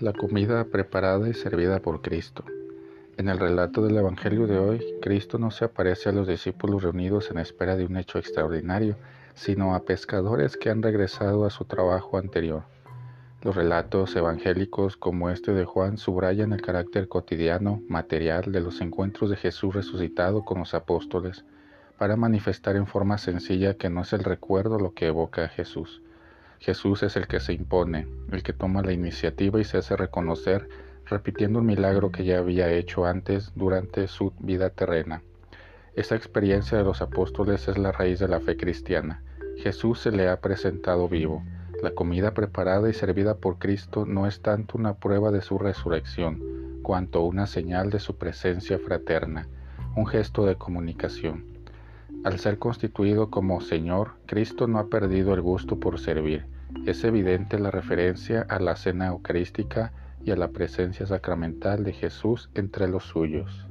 La comida preparada y servida por Cristo. En el relato del Evangelio de hoy, Cristo no se aparece a los discípulos reunidos en espera de un hecho extraordinario, sino a pescadores que han regresado a su trabajo anterior. Los relatos evangélicos como este de Juan subrayan el carácter cotidiano, material de los encuentros de Jesús resucitado con los apóstoles, para manifestar en forma sencilla que no es el recuerdo lo que evoca a Jesús, Jesús es el que se impone, el que toma la iniciativa y se hace reconocer, repitiendo un milagro que ya había hecho antes durante su vida terrena. Esta experiencia de los apóstoles es la raíz de la fe cristiana. Jesús se le ha presentado vivo. La comida preparada y servida por Cristo no es tanto una prueba de su resurrección, cuanto una señal de su presencia fraterna, un gesto de comunicación. Al ser constituido como Señor, Cristo no ha perdido el gusto por servir. Es evidente la referencia a la cena eucarística y a la presencia sacramental de Jesús entre los suyos.